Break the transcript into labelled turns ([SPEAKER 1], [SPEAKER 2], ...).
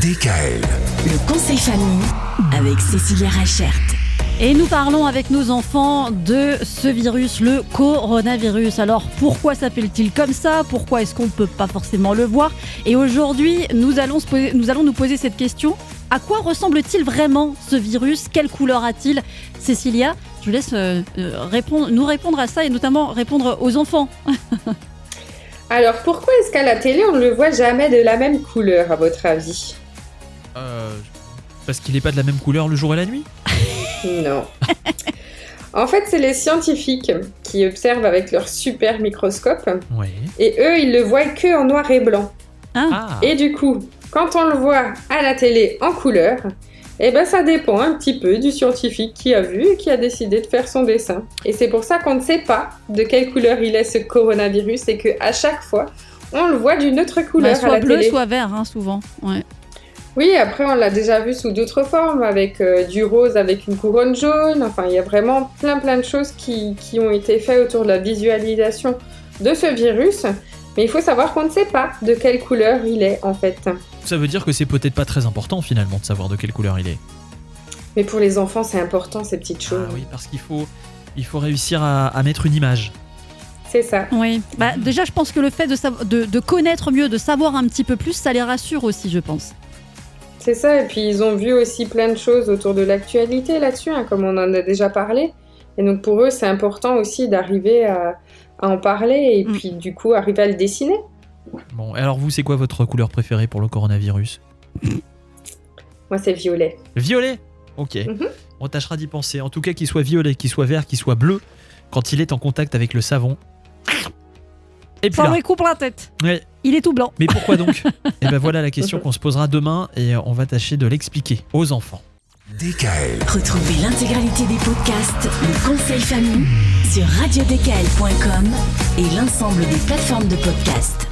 [SPEAKER 1] DKL.
[SPEAKER 2] Le conseil famille avec Cécilia Rachert.
[SPEAKER 3] Et nous parlons avec nos enfants de ce virus, le coronavirus. Alors pourquoi s'appelle-t-il comme ça? Pourquoi est-ce qu'on ne peut pas forcément le voir? Et aujourd'hui, nous allons, se poser- nous allons nous poser cette question. À quoi ressemble-t-il vraiment ce virus? Quelle couleur a-t-il? Cécilia, je vous laisse euh, euh, répondre, nous répondre à ça et notamment répondre aux enfants.
[SPEAKER 4] Alors pourquoi est-ce qu'à la télé on ne le voit jamais de la même couleur à votre avis?
[SPEAKER 5] Euh, parce qu'il n'est pas de la même couleur le jour et la nuit
[SPEAKER 4] Non. En fait, c'est les scientifiques qui observent avec leur super microscope
[SPEAKER 5] Ouais.
[SPEAKER 4] et eux, ils le voient que en noir et blanc.
[SPEAKER 3] Hein
[SPEAKER 5] Ah,
[SPEAKER 4] Et du coup, quand on le voit à la télé en couleur, eh ben ça dépend un petit peu du scientifique qui a vu et qui a décidé de faire son dessin. Et c'est pour ça qu'on ne sait pas de quelle couleur il est ce coronavirus et que à chaque fois, on le voit d'une autre couleur
[SPEAKER 3] Bah,
[SPEAKER 4] à
[SPEAKER 3] soit
[SPEAKER 4] la
[SPEAKER 3] bleu,
[SPEAKER 4] télé.
[SPEAKER 3] soit vert, hein, souvent. Ouais.
[SPEAKER 4] Oui, après on l'a déjà vu sous d'autres formes, avec euh, du rose avec une couronne jaune. Enfin, il y a vraiment plein plein de choses qui, qui ont été faites autour de la visualisation de ce virus. Mais il faut savoir qu'on ne sait pas de quelle couleur il est en fait.
[SPEAKER 5] ça veut dire que c'est peut-être pas très important finalement de savoir de quelle couleur il est.
[SPEAKER 4] Mais pour les enfants, c'est important ces petites choses.
[SPEAKER 5] Ah oui, parce qu'il faut, il faut réussir à, à mettre une image.
[SPEAKER 4] C'est ça.
[SPEAKER 3] Oui, bah, déjà je pense que le fait de, savo- de, de connaître mieux, de savoir un petit peu plus, ça les rassure aussi, je pense.
[SPEAKER 4] C'est ça. Et puis ils ont vu aussi plein de choses autour de l'actualité là-dessus, hein, comme on en a déjà parlé. Et donc pour eux, c'est important aussi d'arriver à, à en parler et
[SPEAKER 3] Mm.
[SPEAKER 4] puis du coup arriver à le dessiner.
[SPEAKER 5] Bon, et alors vous, c'est quoi votre couleur préférée pour le coronavirus?
[SPEAKER 4] Moi, c'est violet.
[SPEAKER 5] Violet? Ok.
[SPEAKER 4] Mhm.
[SPEAKER 5] On tâchera d'y penser. En tout cas, qu'il soit violet, qu'il soit vert, qu'il soit bleu, quand il est en contact avec le savon. Et puis
[SPEAKER 3] Ça
[SPEAKER 5] là.
[SPEAKER 3] lui coupe la tête.
[SPEAKER 5] Ouais.
[SPEAKER 3] Il est tout blanc.
[SPEAKER 5] Mais pourquoi donc Et ben voilà la question qu'on se posera demain et on va tâcher de l'expliquer aux enfants.
[SPEAKER 1] DKL.
[SPEAKER 2] Retrouvez l'intégralité des podcasts Le conseil famille sur radiodkl.com et l'ensemble des plateformes de podcasts.